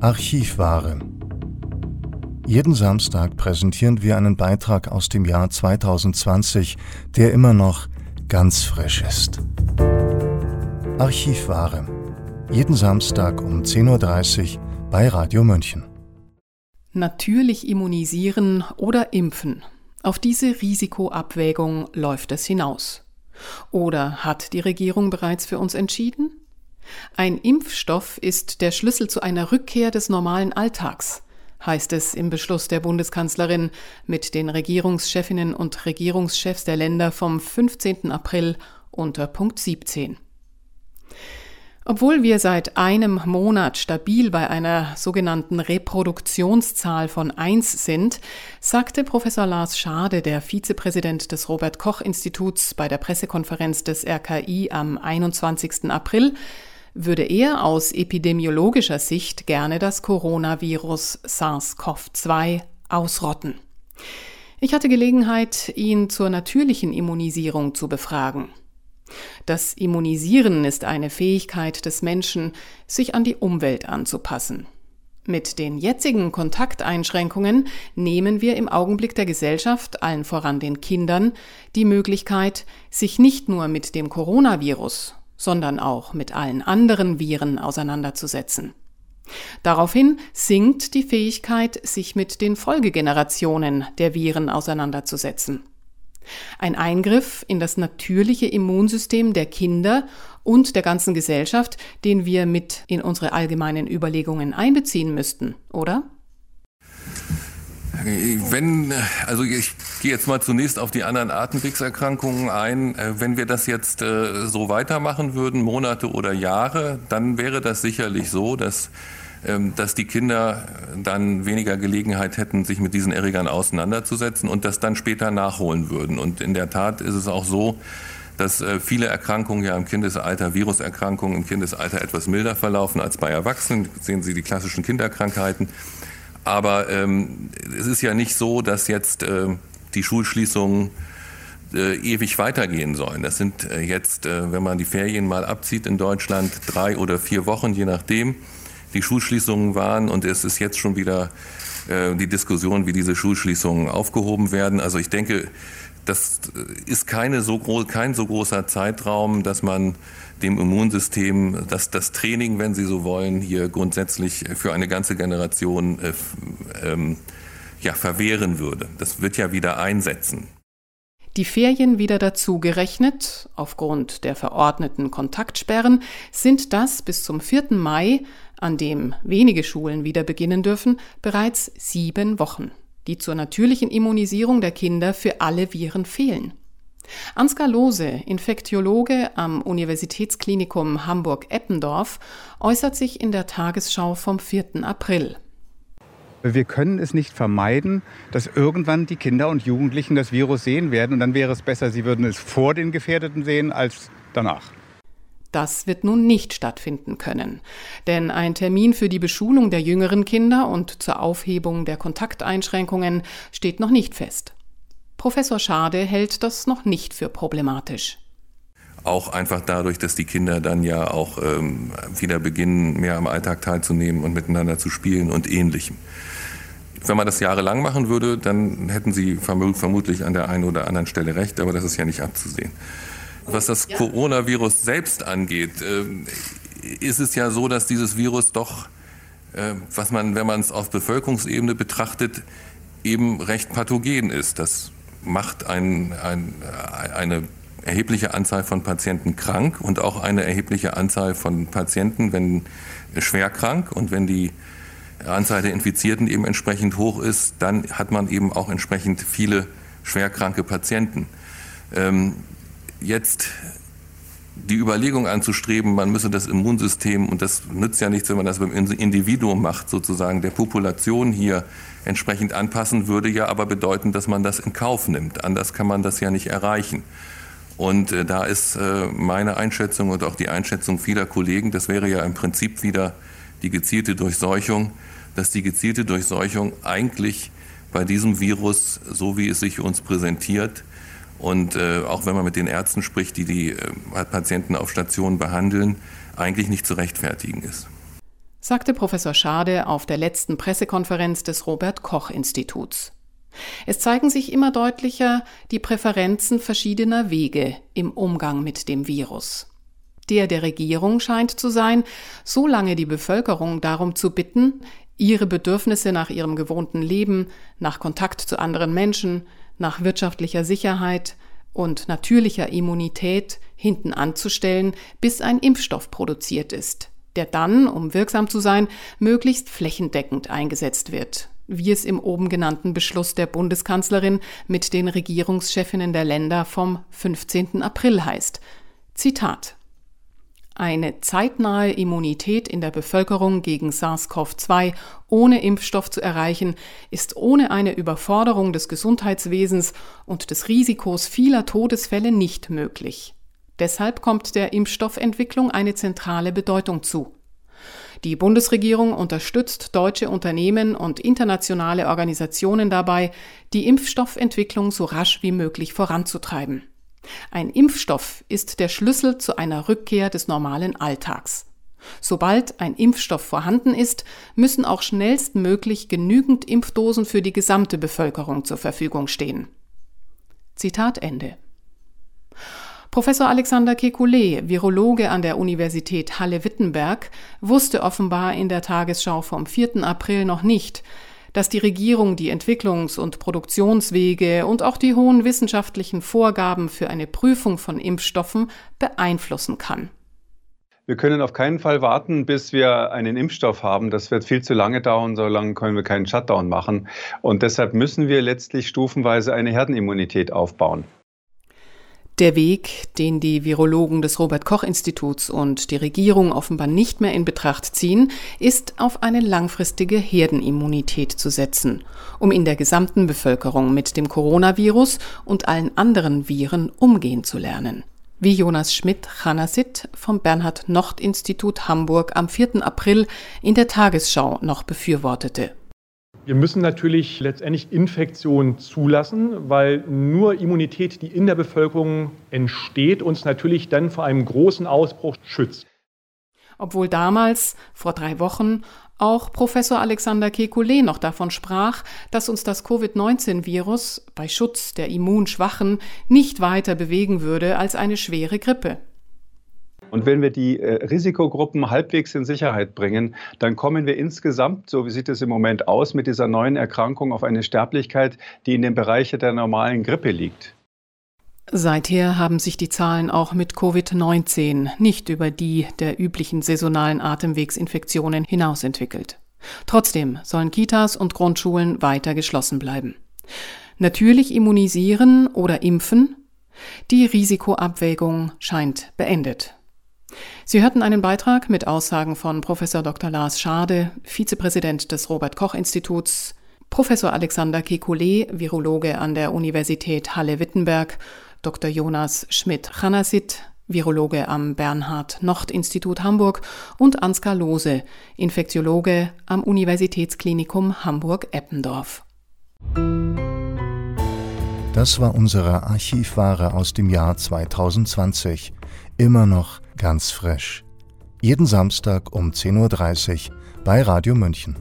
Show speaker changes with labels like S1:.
S1: Archivware. Jeden Samstag präsentieren wir einen Beitrag aus dem Jahr 2020, der immer noch ganz frisch ist. Archivware. Jeden Samstag um 10.30 Uhr bei Radio München.
S2: Natürlich immunisieren oder impfen. Auf diese Risikoabwägung läuft es hinaus. Oder hat die Regierung bereits für uns entschieden? Ein Impfstoff ist der Schlüssel zu einer Rückkehr des normalen Alltags, heißt es im Beschluss der Bundeskanzlerin mit den Regierungschefinnen und Regierungschefs der Länder vom 15. April unter Punkt 17. Obwohl wir seit einem Monat stabil bei einer sogenannten Reproduktionszahl von 1 sind, sagte Professor Lars Schade, der Vizepräsident des Robert Koch Instituts bei der Pressekonferenz des RKI am 21. April, würde er aus epidemiologischer Sicht gerne das Coronavirus SARS-CoV-2 ausrotten. Ich hatte Gelegenheit, ihn zur natürlichen Immunisierung zu befragen. Das Immunisieren ist eine Fähigkeit des Menschen, sich an die Umwelt anzupassen. Mit den jetzigen Kontakteinschränkungen nehmen wir im Augenblick der Gesellschaft, allen voran den Kindern, die Möglichkeit, sich nicht nur mit dem Coronavirus, sondern auch mit allen anderen Viren auseinanderzusetzen. Daraufhin sinkt die Fähigkeit, sich mit den Folgegenerationen der Viren auseinanderzusetzen. Ein Eingriff in das natürliche Immunsystem der Kinder und der ganzen Gesellschaft, den wir mit in unsere allgemeinen Überlegungen einbeziehen müssten, oder?
S3: Wenn, also ich gehe jetzt mal zunächst auf die anderen Atemwegserkrankungen ein. Äh, wenn wir das jetzt äh, so weitermachen würden, Monate oder Jahre, dann wäre das sicherlich so, dass ähm, dass die Kinder dann weniger Gelegenheit hätten, sich mit diesen Erregern auseinanderzusetzen und das dann später nachholen würden. Und in der Tat ist es auch so, dass äh, viele Erkrankungen ja im Kindesalter, Viruserkrankungen im Kindesalter etwas milder verlaufen als bei Erwachsenen. Sehen Sie die klassischen Kinderkrankheiten. Aber ähm, es ist ja nicht so, dass jetzt äh, die Schulschließungen äh, ewig weitergehen sollen. Das sind äh, jetzt, äh, wenn man die Ferien mal abzieht in Deutschland, drei oder vier Wochen, je nachdem die Schulschließungen waren und es ist jetzt schon wieder äh, die Diskussion, wie diese Schulschließungen aufgehoben werden. Also ich denke, das ist keine so kein so großer Zeitraum, dass man dem Immunsystem das, das Training, wenn Sie so wollen, hier grundsätzlich für eine ganze Generation äh, ähm, ja, verwehren würde. Das wird ja wieder einsetzen.
S2: Die Ferien wieder dazu gerechnet, aufgrund der verordneten Kontaktsperren, sind das bis zum 4. Mai an dem wenige Schulen wieder beginnen dürfen, bereits sieben Wochen, die zur natürlichen Immunisierung der Kinder für alle Viren fehlen. Ansgar Lose, Infektiologe am Universitätsklinikum Hamburg-Eppendorf, äußert sich in der Tagesschau vom 4. April.
S4: Wir können es nicht vermeiden, dass irgendwann die Kinder und Jugendlichen das Virus sehen werden. Und dann wäre es besser, sie würden es vor den Gefährdeten sehen als danach.
S2: Das wird nun nicht stattfinden können, denn ein Termin für die Beschulung der jüngeren Kinder und zur Aufhebung der Kontakteinschränkungen steht noch nicht fest. Professor Schade hält das noch nicht für problematisch.
S3: Auch einfach dadurch, dass die Kinder dann ja auch ähm, wieder beginnen, mehr am Alltag teilzunehmen und miteinander zu spielen und ähnlichem. Wenn man das jahrelang machen würde, dann hätten Sie vermutlich an der einen oder anderen Stelle recht, aber das ist ja nicht abzusehen. Was das ja. Coronavirus selbst angeht, äh, ist es ja so, dass dieses Virus doch, äh, was man, wenn man es auf Bevölkerungsebene betrachtet, eben recht pathogen ist. Das macht ein, ein, eine erhebliche Anzahl von Patienten krank und auch eine erhebliche Anzahl von Patienten, wenn schwer krank und wenn die Anzahl der Infizierten eben entsprechend hoch ist, dann hat man eben auch entsprechend viele schwerkranke Patienten. Ähm, jetzt die Überlegung anzustreben, man müsse das Immunsystem, und das nützt ja nichts, wenn man das beim Individuum macht, sozusagen der Population hier entsprechend anpassen, würde ja aber bedeuten, dass man das in Kauf nimmt. Anders kann man das ja nicht erreichen. Und äh, da ist äh, meine Einschätzung und auch die Einschätzung vieler Kollegen, das wäre ja im Prinzip wieder die gezielte Durchseuchung, dass die gezielte Durchseuchung eigentlich bei diesem Virus, so wie es sich uns präsentiert, und äh, auch wenn man mit den Ärzten spricht, die die äh, Patienten auf Stationen behandeln, eigentlich nicht zu rechtfertigen ist.
S2: sagte Professor Schade auf der letzten Pressekonferenz des Robert Koch Instituts. Es zeigen sich immer deutlicher die Präferenzen verschiedener Wege im Umgang mit dem Virus. Der der Regierung scheint zu sein, so lange die Bevölkerung darum zu bitten, ihre Bedürfnisse nach ihrem gewohnten Leben, nach Kontakt zu anderen Menschen, nach wirtschaftlicher Sicherheit und natürlicher Immunität hinten anzustellen, bis ein Impfstoff produziert ist, der dann, um wirksam zu sein, möglichst flächendeckend eingesetzt wird, wie es im oben genannten Beschluss der Bundeskanzlerin mit den Regierungschefinnen der Länder vom 15. April heißt. Zitat eine zeitnahe Immunität in der Bevölkerung gegen SARS-CoV-2 ohne Impfstoff zu erreichen, ist ohne eine Überforderung des Gesundheitswesens und des Risikos vieler Todesfälle nicht möglich. Deshalb kommt der Impfstoffentwicklung eine zentrale Bedeutung zu. Die Bundesregierung unterstützt deutsche Unternehmen und internationale Organisationen dabei, die Impfstoffentwicklung so rasch wie möglich voranzutreiben. Ein Impfstoff ist der Schlüssel zu einer Rückkehr des normalen Alltags. Sobald ein Impfstoff vorhanden ist, müssen auch schnellstmöglich genügend Impfdosen für die gesamte Bevölkerung zur Verfügung stehen. Zitat Ende. Professor Alexander Kekulé, Virologe an der Universität Halle-Wittenberg, wusste offenbar in der Tagesschau vom 4. April noch nicht, dass die Regierung die Entwicklungs- und Produktionswege und auch die hohen wissenschaftlichen Vorgaben für eine Prüfung von Impfstoffen beeinflussen kann.
S4: Wir können auf keinen Fall warten, bis wir einen Impfstoff haben. Das wird viel zu lange dauern, so lange können wir keinen Shutdown machen. Und deshalb müssen wir letztlich stufenweise eine Herdenimmunität aufbauen.
S2: Der Weg, den die Virologen des Robert Koch Instituts und die Regierung offenbar nicht mehr in Betracht ziehen, ist auf eine langfristige Herdenimmunität zu setzen, um in der gesamten Bevölkerung mit dem Coronavirus und allen anderen Viren umgehen zu lernen. Wie Jonas Schmidt-Chanasit vom Bernhard-Nocht-Institut Hamburg am 4. April in der Tagesschau noch befürwortete.
S5: Wir müssen natürlich letztendlich Infektionen zulassen, weil nur Immunität, die in der Bevölkerung entsteht, uns natürlich dann vor einem großen Ausbruch schützt.
S2: Obwohl damals, vor drei Wochen, auch Professor Alexander Kekulé noch davon sprach, dass uns das Covid-19-Virus bei Schutz der Immunschwachen nicht weiter bewegen würde als eine schwere Grippe.
S4: Und wenn wir die äh, Risikogruppen halbwegs in Sicherheit bringen, dann kommen wir insgesamt, so wie sieht es im Moment aus, mit dieser neuen Erkrankung auf eine Sterblichkeit, die in dem Bereich der normalen Grippe liegt.
S2: Seither haben sich die Zahlen auch mit Covid-19 nicht über die der üblichen saisonalen Atemwegsinfektionen hinaus entwickelt. Trotzdem sollen Kitas und Grundschulen weiter geschlossen bleiben. Natürlich immunisieren oder impfen? Die Risikoabwägung scheint beendet. Sie hörten einen Beitrag mit Aussagen von Professor Dr. Lars Schade, Vizepräsident des Robert Koch Instituts, Professor Alexander Kekulé, Virologe an der Universität Halle-Wittenberg, Dr. Jonas Schmidt-Chanasit, Virologe am Bernhard-Nocht-Institut Hamburg und Ansgar Lose, Infektiologe am Universitätsklinikum Hamburg-Eppendorf.
S1: Das war unsere Archivware aus dem Jahr 2020. Immer noch ganz frisch. Jeden Samstag um 10.30 Uhr bei Radio München.